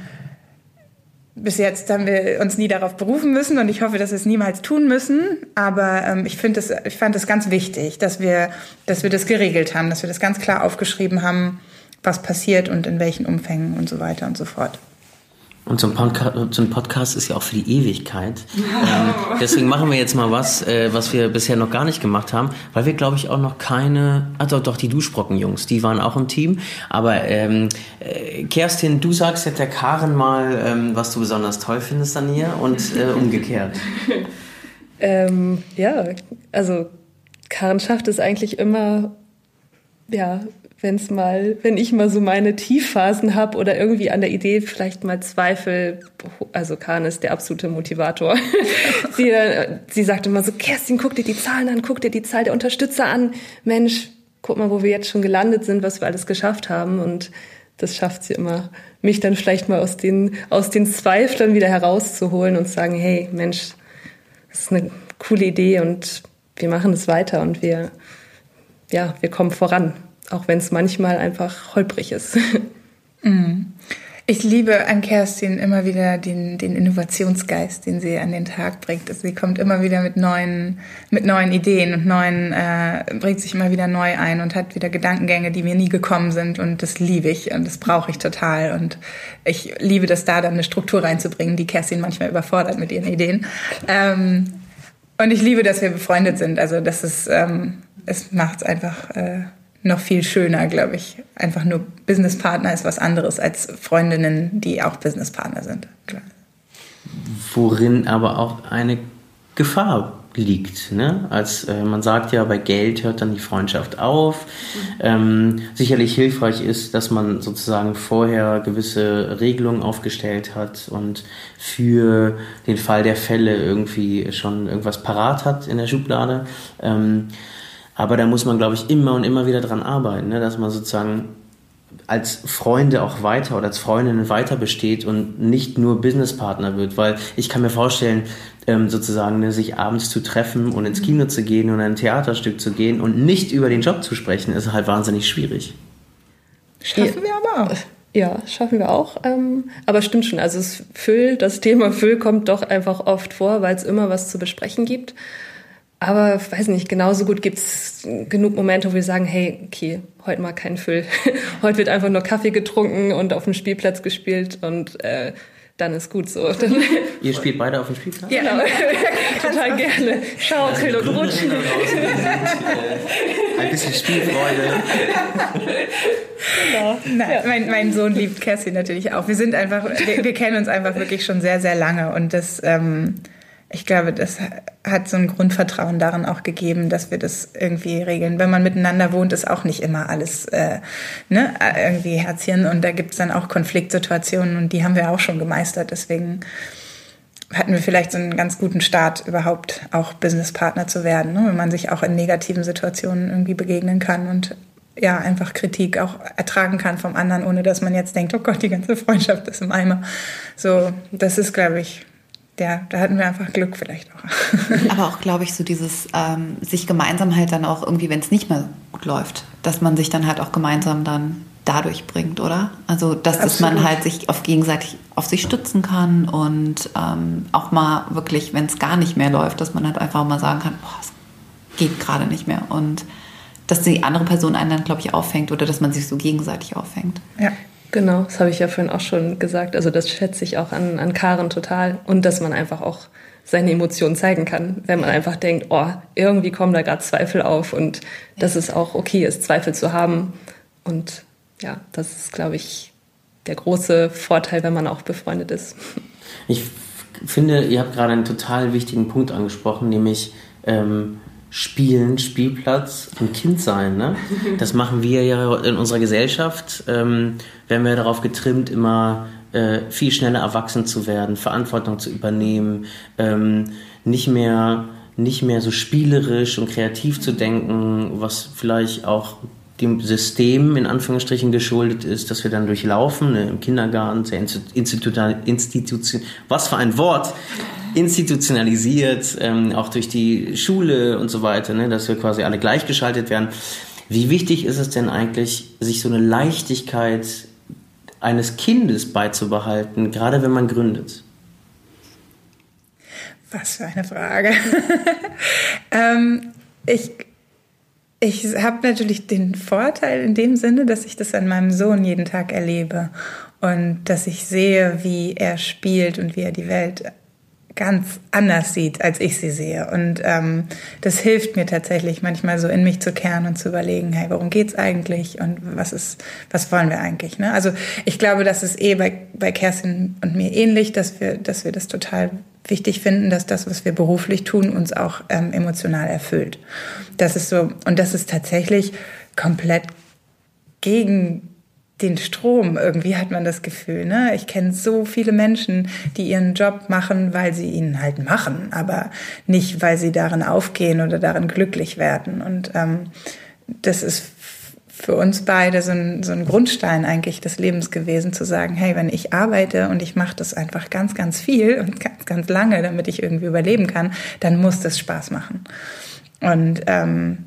bis jetzt haben wir uns nie darauf berufen müssen und ich hoffe, dass wir es niemals tun müssen. Aber ähm, ich finde es, ich fand es ganz wichtig, dass wir, dass wir das geregelt haben, dass wir das ganz klar aufgeschrieben haben, was passiert und in welchen Umfängen und so weiter und so fort. Und so ein, Podcast, so ein Podcast ist ja auch für die Ewigkeit. Ähm, deswegen machen wir jetzt mal was, äh, was wir bisher noch gar nicht gemacht haben, weil wir, glaube ich, auch noch keine. Ah, doch, doch, die Duschbrocken-Jungs, die waren auch im Team. Aber ähm, äh, Kerstin, du sagst jetzt der Karen mal, ähm, was du besonders toll findest an ihr und äh, umgekehrt. ähm, ja, also Karen schafft es eigentlich immer, ja, wenn's mal, wenn ich mal so meine Tiefphasen habe oder irgendwie an der Idee vielleicht mal Zweifel, also Kahn ist der absolute Motivator. sie, sie sagt immer so, Kerstin, guck dir die Zahlen an, guck dir die Zahl der Unterstützer an. Mensch, guck mal, wo wir jetzt schon gelandet sind, was wir alles geschafft haben. Und das schafft sie immer, mich dann vielleicht mal aus den, aus den Zweiflern wieder herauszuholen und sagen, hey, Mensch, das ist eine coole Idee und wir machen es weiter und wir, ja, wir kommen voran auch wenn es manchmal einfach holprig ist. Mhm. Ich liebe an Kerstin immer wieder den, den Innovationsgeist, den sie an den Tag bringt. Also sie kommt immer wieder mit neuen, mit neuen Ideen und neuen, äh, bringt sich immer wieder neu ein und hat wieder Gedankengänge, die mir nie gekommen sind. Und das liebe ich und das brauche ich total. Und ich liebe das da dann eine Struktur reinzubringen, die Kerstin manchmal überfordert mit ihren Ideen. Ähm, und ich liebe, dass wir befreundet sind. Also das ist, ähm, es macht es einfach. Äh, noch viel schöner, glaube ich. Einfach nur Businesspartner ist was anderes als Freundinnen, die auch Businesspartner sind. Klar. Worin aber auch eine Gefahr liegt. Ne? Als äh, man sagt ja, bei Geld hört dann die Freundschaft auf. Mhm. Ähm, sicherlich hilfreich ist, dass man sozusagen vorher gewisse Regelungen aufgestellt hat und für den Fall der Fälle irgendwie schon irgendwas parat hat in der Schublade. Ähm, aber da muss man, glaube ich, immer und immer wieder dran arbeiten, ne? dass man sozusagen als Freunde auch weiter oder als Freundinnen weiter besteht und nicht nur Businesspartner wird, weil ich kann mir vorstellen, ähm, sozusagen ne, sich abends zu treffen und ins Kino zu gehen und ein Theaterstück zu gehen und nicht über den Job zu sprechen, ist halt wahnsinnig schwierig. Schaffen wir aber auch. Ja, schaffen wir auch. Ähm, aber stimmt schon. Also Füll, das Thema Füll kommt doch einfach oft vor, weil es immer was zu besprechen gibt. Aber weiß nicht, genauso gut gibt's genug Momente, wo wir sagen, hey, okay, heute mal kein Füll. heute wird einfach nur Kaffee getrunken und auf dem Spielplatz gespielt und äh, dann ist gut so. Dann Ihr spielt beide auf dem Spielplatz? Ja, genau. total gerne. Schaukeln und rutschen. Ein bisschen Spielfreude. genau. Nein, ja. mein, mein Sohn liebt Cassie natürlich auch. Wir sind einfach, wir, wir kennen uns einfach wirklich schon sehr, sehr lange und das... Ähm, ich glaube, das hat so ein Grundvertrauen darin auch gegeben, dass wir das irgendwie regeln. Wenn man miteinander wohnt, ist auch nicht immer alles äh, ne, irgendwie Herzchen und da gibt es dann auch Konfliktsituationen und die haben wir auch schon gemeistert. Deswegen hatten wir vielleicht so einen ganz guten Start, überhaupt auch Businesspartner zu werden, ne? wenn man sich auch in negativen Situationen irgendwie begegnen kann und ja, einfach Kritik auch ertragen kann vom anderen, ohne dass man jetzt denkt, oh Gott, die ganze Freundschaft ist im Eimer. So, das ist, glaube ich, ja, da hatten wir einfach Glück vielleicht auch. Aber auch, glaube ich, so dieses ähm, sich gemeinsam halt dann auch irgendwie, wenn es nicht mehr gut läuft, dass man sich dann halt auch gemeinsam dann dadurch bringt, oder? Also, dass, dass man halt sich auf gegenseitig auf sich stützen kann und ähm, auch mal wirklich, wenn es gar nicht mehr läuft, dass man halt einfach mal sagen kann, boah, es geht gerade nicht mehr und dass die andere Person einen dann, glaube ich, auffängt oder dass man sich so gegenseitig auffängt. Ja. Genau, das habe ich ja vorhin auch schon gesagt. Also das schätze ich auch an, an Karen total. Und dass man einfach auch seine Emotionen zeigen kann, wenn man einfach denkt, oh, irgendwie kommen da gerade Zweifel auf und dass es auch okay ist, Zweifel zu haben. Und ja, das ist, glaube ich, der große Vorteil, wenn man auch befreundet ist. Ich finde, ihr habt gerade einen total wichtigen Punkt angesprochen, nämlich ähm, Spielen, Spielplatz und Kind sein. Ne? Das machen wir ja in unserer Gesellschaft. Ähm, werden wir darauf getrimmt, immer äh, viel schneller erwachsen zu werden, Verantwortung zu übernehmen, ähm, nicht mehr nicht mehr so spielerisch und kreativ zu denken, was vielleicht auch dem System in Anführungsstrichen geschuldet ist, dass wir dann durchlaufen, ne, im Kindergarten, sehr institutional, institution, was für ein Wort, institutionalisiert, ähm, auch durch die Schule und so weiter, ne, dass wir quasi alle gleichgeschaltet werden. Wie wichtig ist es denn eigentlich, sich so eine Leichtigkeit eines Kindes beizubehalten, gerade wenn man gründet? Was für eine Frage. ähm, ich ich habe natürlich den Vorteil in dem Sinne, dass ich das an meinem Sohn jeden Tag erlebe und dass ich sehe, wie er spielt und wie er die Welt ganz anders sieht, als ich sie sehe. Und ähm, das hilft mir tatsächlich manchmal so in mich zu kehren und zu überlegen, hey, worum geht's eigentlich und was ist, was wollen wir eigentlich? Ne? Also ich glaube, das ist eh bei, bei Kerstin und mir ähnlich, dass wir, dass wir das total wichtig finden, dass das, was wir beruflich tun, uns auch ähm, emotional erfüllt. Das ist so, und das ist tatsächlich komplett gegen den Strom. Irgendwie hat man das Gefühl. Ne? Ich kenne so viele Menschen, die ihren Job machen, weil sie ihn halt machen, aber nicht, weil sie darin aufgehen oder darin glücklich werden. Und ähm, das ist für uns beide so ein, so ein Grundstein eigentlich des Lebens gewesen, zu sagen, hey, wenn ich arbeite und ich mache das einfach ganz, ganz viel und ganz, ganz lange, damit ich irgendwie überleben kann, dann muss das Spaß machen. Und ähm,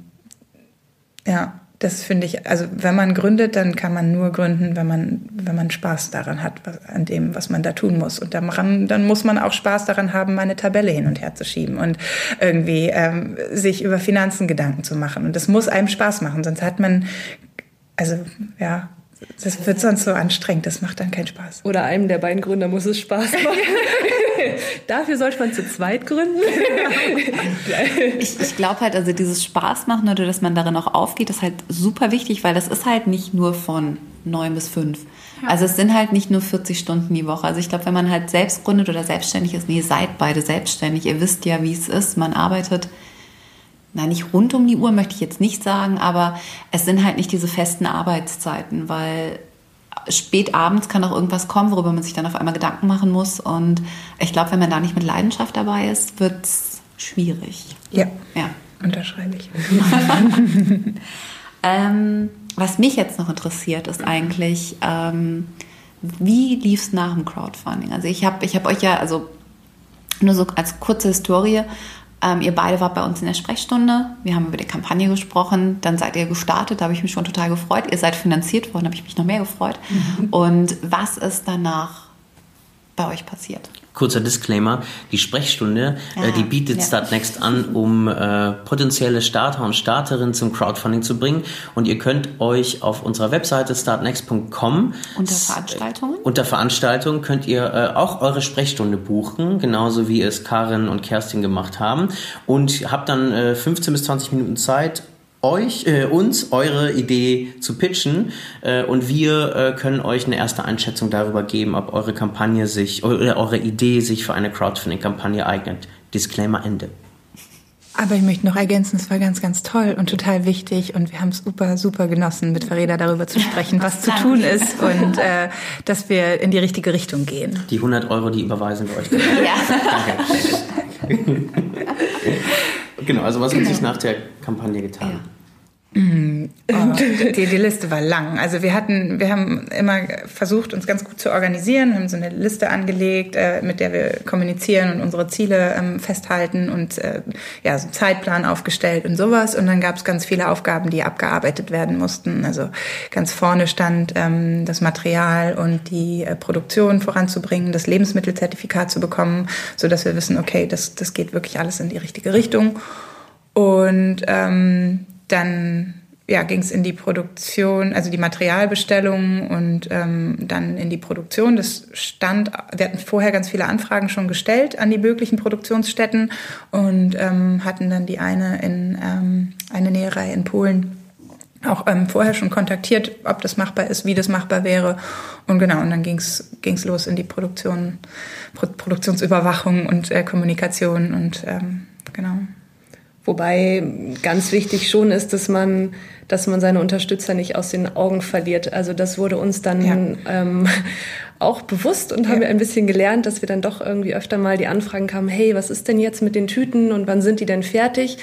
ja, das finde ich, also wenn man gründet, dann kann man nur gründen, wenn man, wenn man Spaß daran hat, an dem, was man da tun muss. Und daran, dann muss man auch Spaß daran haben, meine Tabelle hin und her zu schieben und irgendwie ähm, sich über Finanzen Gedanken zu machen. Und das muss einem Spaß machen, sonst hat man, also ja, das wird sonst so anstrengend, das macht dann keinen Spaß. Oder einem der beiden Gründer muss es Spaß machen. Dafür sollte man zu zweit gründen. ich ich glaube halt, also dieses Spaß machen oder dass man darin auch aufgeht, ist halt super wichtig, weil das ist halt nicht nur von neun bis fünf. Also es sind halt nicht nur 40 Stunden die Woche. Also ich glaube, wenn man halt selbst gründet oder selbstständig ist, nee, seid beide selbstständig. Ihr wisst ja, wie es ist. Man arbeitet, na nicht rund um die Uhr, möchte ich jetzt nicht sagen, aber es sind halt nicht diese festen Arbeitszeiten, weil spät abends kann auch irgendwas kommen, worüber man sich dann auf einmal Gedanken machen muss. Und ich glaube, wenn man da nicht mit Leidenschaft dabei ist, wird es schwierig. Ja, ja. unterschreibe ich. ähm, was mich jetzt noch interessiert, ist eigentlich, ähm, wie lief es nach dem Crowdfunding? Also ich habe ich hab euch ja, also nur so als kurze Historie, ähm, ihr beide wart bei uns in der Sprechstunde. Wir haben über die Kampagne gesprochen. Dann seid ihr gestartet. Da habe ich mich schon total gefreut. Ihr seid finanziert worden. Da habe ich mich noch mehr gefreut. Mhm. Und was ist danach bei euch passiert? Kurzer Disclaimer, die Sprechstunde, äh, die bietet ja. Startnext an, um äh, potenzielle Starter und Starterinnen zum Crowdfunding zu bringen. Und ihr könnt euch auf unserer Webseite startnext.com unter Veranstaltungen unter Veranstaltungen könnt ihr äh, auch eure Sprechstunde buchen, genauso wie es Karin und Kerstin gemacht haben. Und habt dann äh, 15 bis 20 Minuten Zeit, euch, äh, uns eure Idee zu pitchen äh, und wir äh, können euch eine erste Einschätzung darüber geben, ob eure Kampagne sich oder eure Idee sich für eine Crowdfunding-Kampagne eignet. Disclaimer Ende. Aber ich möchte noch ergänzen, es war ganz, ganz toll und total wichtig und wir haben es super, super genossen, mit Verena darüber zu sprechen, was zu tun ist und äh, dass wir in die richtige Richtung gehen. Die 100 Euro, die überweisen wir euch. Ja. Danke. genau, also was genau. hat sich nach der Kampagne getan? Ja. Mm, oh, die, die Liste war lang. Also wir hatten, wir haben immer versucht, uns ganz gut zu organisieren, haben so eine Liste angelegt, äh, mit der wir kommunizieren und unsere Ziele ähm, festhalten und äh, ja, so einen Zeitplan aufgestellt und sowas. Und dann gab es ganz viele Aufgaben, die abgearbeitet werden mussten. Also ganz vorne stand ähm, das Material und die äh, Produktion voranzubringen, das Lebensmittelzertifikat zu bekommen, so dass wir wissen, okay, das, das geht wirklich alles in die richtige Richtung. Und ähm, dann ja, ging es in die Produktion, also die Materialbestellung und ähm, dann in die Produktion. Das stand, wir hatten vorher ganz viele Anfragen schon gestellt an die möglichen Produktionsstätten und ähm, hatten dann die eine in ähm, eine Näherei in Polen auch ähm, vorher schon kontaktiert, ob das machbar ist, wie das machbar wäre. Und genau, und dann ging es los in die Produktion, Pro Produktionsüberwachung und äh, Kommunikation und ähm, genau. Wobei ganz wichtig schon ist, dass man, dass man seine Unterstützer nicht aus den Augen verliert. Also das wurde uns dann ja. ähm, auch bewusst und haben wir ein bisschen gelernt, dass wir dann doch irgendwie öfter mal die Anfragen kamen, hey, was ist denn jetzt mit den Tüten und wann sind die denn fertig?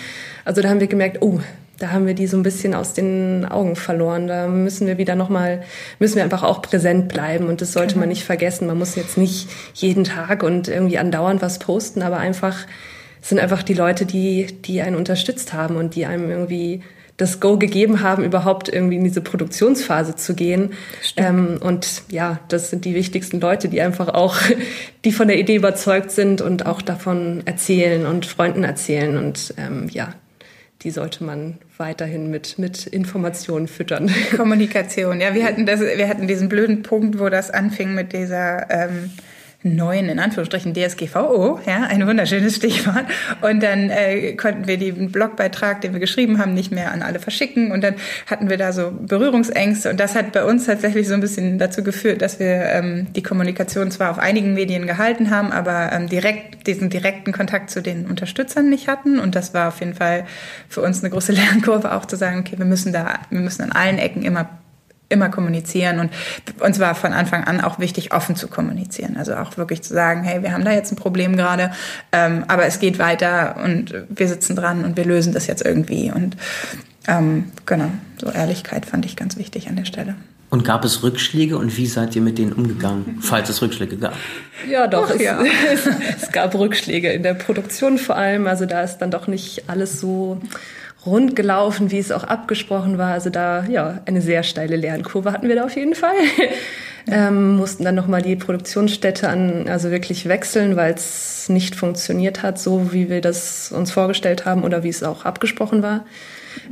Also da haben wir gemerkt, oh, da haben wir die so ein bisschen aus den Augen verloren. Da müssen wir wieder nochmal, müssen wir einfach auch präsent bleiben und das sollte genau. man nicht vergessen. Man muss jetzt nicht jeden Tag und irgendwie andauernd was posten, aber einfach sind einfach die Leute, die, die einen unterstützt haben und die einem irgendwie das Go gegeben haben, überhaupt irgendwie in diese Produktionsphase zu gehen. Ähm, und ja, das sind die wichtigsten Leute, die einfach auch, die von der Idee überzeugt sind und auch davon erzählen und Freunden erzählen. Und ähm, ja, die sollte man weiterhin mit, mit Informationen füttern. Kommunikation, ja, wir hatten das, wir hatten diesen blöden Punkt, wo das anfing mit dieser ähm, neuen, in Anführungsstrichen, DSGVO, ja, ein wunderschönes Stichwort. Und dann äh, konnten wir den Blogbeitrag, den wir geschrieben haben, nicht mehr an alle verschicken. Und dann hatten wir da so Berührungsängste. Und das hat bei uns tatsächlich so ein bisschen dazu geführt, dass wir ähm, die Kommunikation zwar auf einigen Medien gehalten haben, aber ähm, direkt diesen direkten Kontakt zu den Unterstützern nicht hatten. Und das war auf jeden Fall für uns eine große Lernkurve, auch zu sagen, okay, wir müssen da, wir müssen an allen Ecken immer immer kommunizieren und uns war von Anfang an auch wichtig, offen zu kommunizieren. Also auch wirklich zu sagen, hey, wir haben da jetzt ein Problem gerade, ähm, aber es geht weiter und wir sitzen dran und wir lösen das jetzt irgendwie. Und ähm, genau, so Ehrlichkeit fand ich ganz wichtig an der Stelle. Und gab es Rückschläge und wie seid ihr mit denen umgegangen, falls es Rückschläge gab? Ja, doch. Och, ja. Es, es, gab Rückschläge in der Produktion vor allem. Also da ist dann doch nicht alles so rund gelaufen, wie es auch abgesprochen war. Also da, ja, eine sehr steile Lernkurve hatten wir da auf jeden Fall. ähm, mussten dann nochmal die Produktionsstätte an, also wirklich wechseln, weil es nicht funktioniert hat, so wie wir das uns vorgestellt haben oder wie es auch abgesprochen war.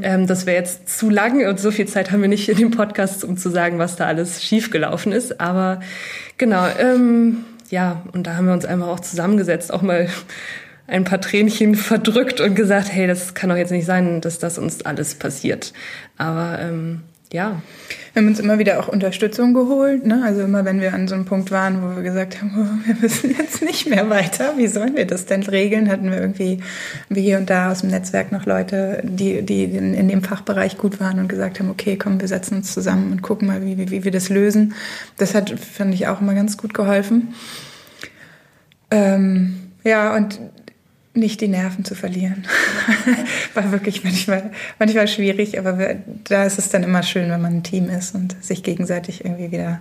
Ähm, das wäre jetzt zu lang und so viel Zeit haben wir nicht in dem Podcast, um zu sagen, was da alles schiefgelaufen ist. Aber genau, ähm, ja, und da haben wir uns einfach auch zusammengesetzt, auch mal ein paar Tränchen verdrückt und gesagt, hey, das kann doch jetzt nicht sein, dass das uns alles passiert. Aber ähm, ja. Wir haben uns immer wieder auch Unterstützung geholt. Ne? Also immer, wenn wir an so einem Punkt waren, wo wir gesagt haben, oh, wir müssen jetzt nicht mehr weiter, wie sollen wir das denn regeln, hatten wir irgendwie wie hier und da aus dem Netzwerk noch Leute, die, die in, in dem Fachbereich gut waren und gesagt haben, okay, komm, wir setzen uns zusammen und gucken mal, wie, wie, wie wir das lösen. Das hat, finde ich, auch immer ganz gut geholfen. Ähm, ja, und nicht die Nerven zu verlieren. War wirklich manchmal, manchmal schwierig, aber da ist es dann immer schön, wenn man ein Team ist und sich gegenseitig irgendwie wieder,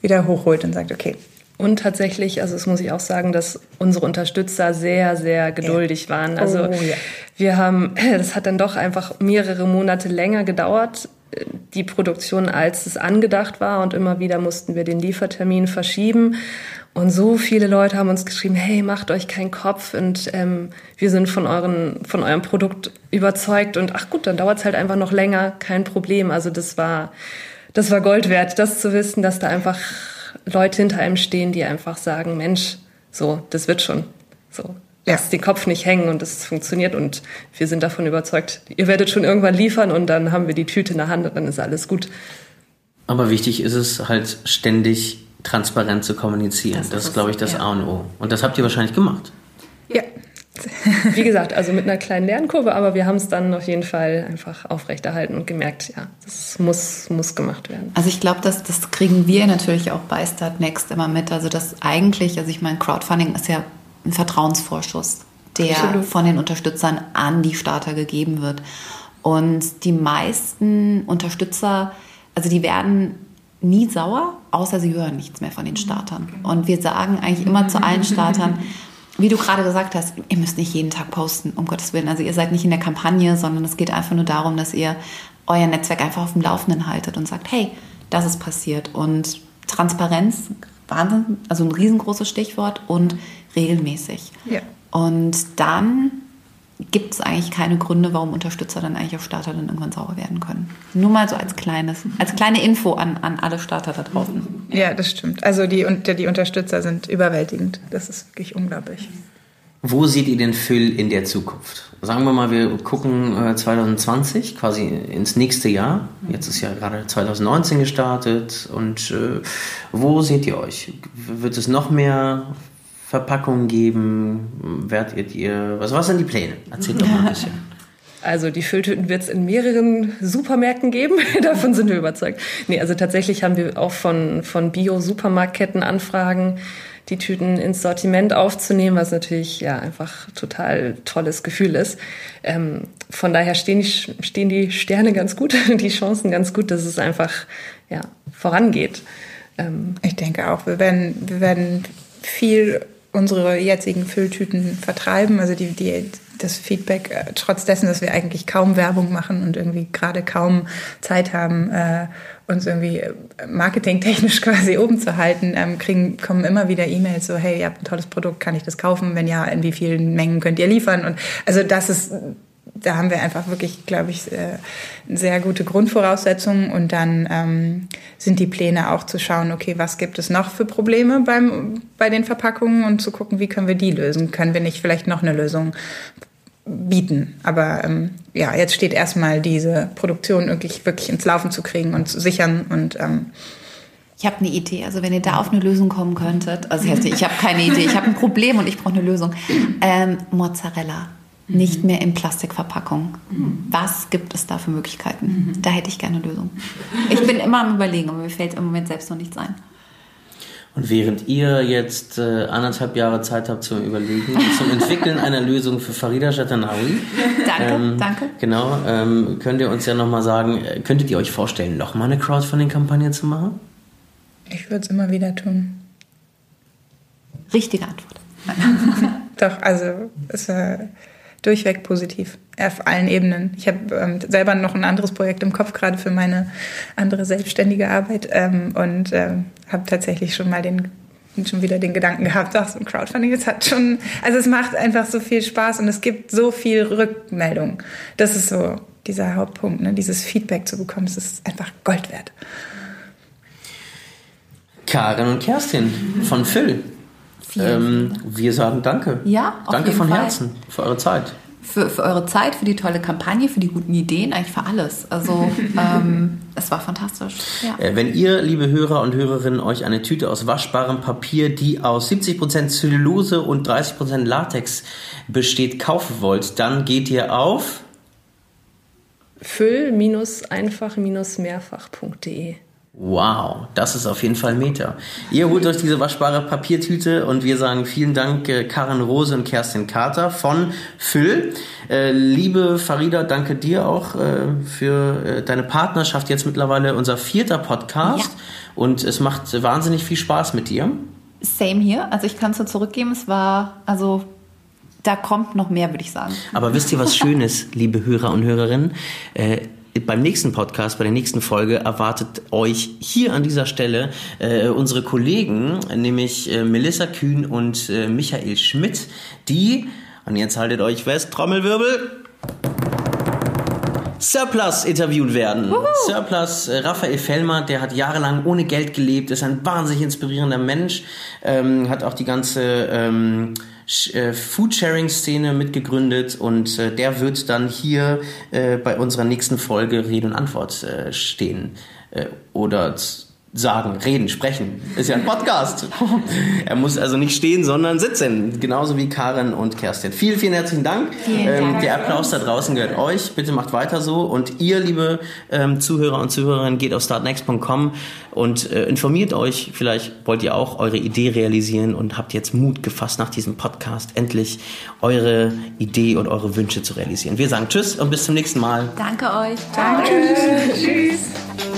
wieder hochholt und sagt, okay. Und tatsächlich, also das muss ich auch sagen, dass unsere Unterstützer sehr, sehr geduldig waren. Also oh, ja. wir haben, das hat dann doch einfach mehrere Monate länger gedauert, die Produktion, als es angedacht war. Und immer wieder mussten wir den Liefertermin verschieben. Und so viele Leute haben uns geschrieben, hey, macht euch keinen Kopf und ähm, wir sind von, euren, von eurem Produkt überzeugt und ach gut, dann dauert es halt einfach noch länger, kein Problem. Also das war, das war Gold wert, das zu wissen, dass da einfach Leute hinter einem stehen, die einfach sagen, Mensch, so, das wird schon. So, lasst ja. den Kopf nicht hängen und es funktioniert und wir sind davon überzeugt, ihr werdet schon irgendwann liefern und dann haben wir die Tüte in der Hand und dann ist alles gut. Aber wichtig ist es halt ständig transparent zu kommunizieren. Das, das ist, glaube ich, das ja. A und O. Und das habt ihr wahrscheinlich gemacht. Ja. Wie gesagt, also mit einer kleinen Lernkurve, aber wir haben es dann auf jeden Fall einfach aufrechterhalten und gemerkt, ja, das muss, muss gemacht werden. Also ich glaube, das, das kriegen wir natürlich auch bei Start Next immer mit. Also das eigentlich, also ich meine, Crowdfunding ist ja ein Vertrauensvorschuss, der Absolut. von den Unterstützern an die Starter gegeben wird. Und die meisten Unterstützer, also die werden nie sauer, außer sie hören nichts mehr von den Startern. Und wir sagen eigentlich immer zu allen Startern, wie du gerade gesagt hast, ihr müsst nicht jeden Tag posten, um Gottes Willen. Also ihr seid nicht in der Kampagne, sondern es geht einfach nur darum, dass ihr euer Netzwerk einfach auf dem Laufenden haltet und sagt, hey, das ist passiert. Und Transparenz, Wahnsinn, also ein riesengroßes Stichwort und regelmäßig. Ja. Und dann gibt es eigentlich keine Gründe, warum Unterstützer dann eigentlich auf Starter dann irgendwann sauer werden können. Nur mal so als kleines, als kleine Info an, an alle Starter da draußen. Ja, das stimmt. Also die, die Unterstützer sind überwältigend. Das ist wirklich unglaublich. Wo seht ihr den Phil in der Zukunft? Sagen wir mal, wir gucken äh, 2020, quasi ins nächste Jahr. Jetzt ist ja gerade 2019 gestartet. Und äh, wo seht ihr euch? Wird es noch mehr Verpackungen geben? Werdet ihr, was, was sind die Pläne? Erzählt doch mal ein bisschen. Also die Fülltüten wird es in mehreren Supermärkten geben, davon sind wir überzeugt. Nee, also tatsächlich haben wir auch von, von Bio-Supermarktketten Anfragen, die Tüten ins Sortiment aufzunehmen, was natürlich ja einfach total tolles Gefühl ist. Ähm, von daher stehen die, stehen die Sterne ganz gut, die Chancen ganz gut, dass es einfach ja, vorangeht. Ähm, ich denke auch, wir werden, wir werden viel unsere jetzigen Fülltüten vertreiben. Also die, die, das Feedback, äh, trotz dessen, dass wir eigentlich kaum Werbung machen und irgendwie gerade kaum Zeit haben, äh, uns irgendwie äh, marketingtechnisch quasi oben zu halten, ähm, kriegen, kommen immer wieder E-Mails so, hey, ihr habt ein tolles Produkt, kann ich das kaufen? Wenn ja, in wie vielen Mengen könnt ihr liefern? Und also das ist da haben wir einfach wirklich, glaube ich, äh, sehr gute Grundvoraussetzungen. Und dann ähm, sind die Pläne auch zu schauen, okay, was gibt es noch für Probleme beim, bei den Verpackungen und zu gucken, wie können wir die lösen? Können wir nicht vielleicht noch eine Lösung bieten? Aber ähm, ja, jetzt steht erstmal diese Produktion wirklich, wirklich ins Laufen zu kriegen und zu sichern und ähm, ich habe eine Idee. Also wenn ihr da auf eine Lösung kommen könntet, also ich habe keine Idee, ich habe ein Problem und ich brauche eine Lösung. Ähm, Mozzarella nicht mehr in Plastikverpackung. Was gibt es da für Möglichkeiten? Da hätte ich gerne eine Lösung. Ich bin immer am Überlegen, aber mir fällt im Moment selbst noch nichts ein. Und während ihr jetzt äh, anderthalb Jahre Zeit habt zum Überlegen und zum Entwickeln einer Lösung für Farida Shatanawi. Danke, ähm, danke. Genau, ähm, könnt ihr uns ja nochmal sagen, äh, könntet ihr euch vorstellen, nochmal eine Crowdfunding-Kampagne zu machen? Ich würde es immer wieder tun. Richtige Antwort. Doch, also es, äh, durchweg positiv auf allen Ebenen. Ich habe ähm, selber noch ein anderes Projekt im Kopf gerade für meine andere selbstständige Arbeit ähm, und ähm, habe tatsächlich schon mal den schon wieder den Gedanken gehabt, ach, so ein Crowdfunding, es hat schon, also es macht einfach so viel Spaß und es gibt so viel Rückmeldung. Das ist so dieser Hauptpunkt, ne? dieses Feedback zu bekommen, das ist einfach Gold wert. Karin und Kerstin von Phil. Ähm, wir sagen Danke. Ja, auf Danke von Fall. Herzen für eure Zeit. Für, für eure Zeit, für die tolle Kampagne, für die guten Ideen, eigentlich für alles. Also ähm, es war fantastisch. Ja. Äh, wenn ihr, liebe Hörer und Hörerinnen, euch eine Tüte aus waschbarem Papier, die aus 70% Zellulose und 30% Latex besteht, kaufen wollt, dann geht ihr auf füll-einfach-mehrfach.de. Wow, das ist auf jeden Fall Meta. Ihr holt euch diese waschbare Papiertüte und wir sagen vielen Dank äh, Karin Rose und Kerstin Carter von Füll. Äh, liebe Farida, danke dir auch äh, für deine Partnerschaft. Jetzt mittlerweile unser vierter Podcast ja. und es macht wahnsinnig viel Spaß mit dir. Same hier. Also ich kann es nur zurückgeben. Es war also da kommt noch mehr, würde ich sagen. Aber wisst ihr was Schönes, liebe Hörer und Hörerinnen? Beim nächsten Podcast, bei der nächsten Folge erwartet euch hier an dieser Stelle äh, unsere Kollegen, nämlich äh, Melissa Kühn und äh, Michael Schmidt, die, und jetzt haltet euch fest, Trommelwirbel, Surplus interviewt werden. Uhu. Surplus, äh, Raphael Fellmer, der hat jahrelang ohne Geld gelebt, ist ein wahnsinnig inspirierender Mensch, ähm, hat auch die ganze ähm, äh, Foodsharing-Szene mitgegründet und äh, der wird dann hier äh, bei unserer nächsten Folge Rede und Antwort äh, stehen. Äh, oder sagen, reden, sprechen. Ist ja ein Podcast. er muss also nicht stehen, sondern sitzen. Genauso wie Karin und Kerstin. Vielen, vielen herzlichen Dank. Vielen ähm, Dank. Der Applaus da draußen gehört euch. Bitte macht weiter so. Und ihr, liebe ähm, Zuhörer und Zuhörerinnen, geht auf startnext.com und äh, informiert euch. Vielleicht wollt ihr auch eure Idee realisieren und habt jetzt Mut gefasst, nach diesem Podcast endlich eure Idee und eure Wünsche zu realisieren. Wir sagen Tschüss und bis zum nächsten Mal. Danke euch. Ciao. Danke. Tschüss.